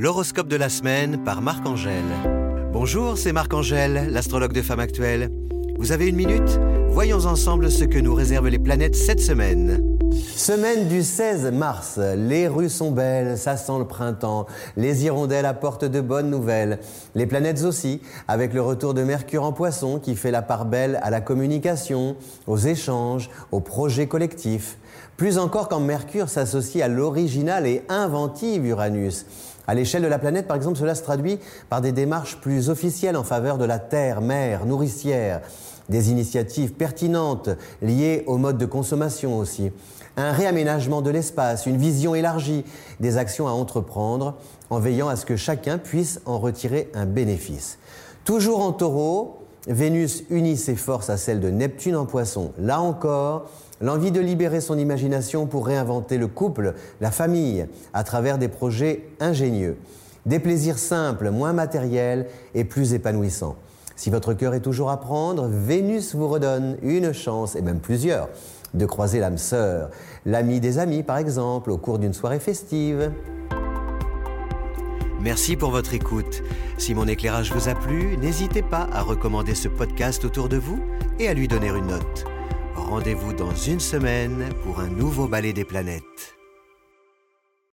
L'horoscope de la semaine par Marc-Angèle. Bonjour, c'est Marc-Angèle, l'astrologue de Femme Actuelle. Vous avez une minute? Voyons ensemble ce que nous réservent les planètes cette semaine. Semaine du 16 mars, les rues sont belles, ça sent le printemps, les hirondelles apportent de bonnes nouvelles, les planètes aussi, avec le retour de Mercure en poisson qui fait la part belle à la communication, aux échanges, aux projets collectifs. Plus encore quand Mercure s'associe à l'original et inventive Uranus. À l'échelle de la planète, par exemple, cela se traduit par des démarches plus officielles en faveur de la terre, mère, nourricière, des initiatives pertinentes liées au mode de consommation aussi, un réaménagement de l'espace, une vision élargie, des actions à entreprendre en veillant à ce que chacun puisse en retirer un bénéfice. Toujours en taureau, Vénus unit ses forces à celles de Neptune en poisson. Là encore, l'envie de libérer son imagination pour réinventer le couple, la famille, à travers des projets ingénieux. Des plaisirs simples, moins matériels et plus épanouissants. Si votre cœur est toujours à prendre, Vénus vous redonne une chance, et même plusieurs, de croiser l'âme sœur, l'ami des amis par exemple, au cours d'une soirée festive. Merci pour votre écoute. Si mon éclairage vous a plu, n'hésitez pas à recommander ce podcast autour de vous et à lui donner une note. Rendez-vous dans une semaine pour un nouveau ballet des planètes.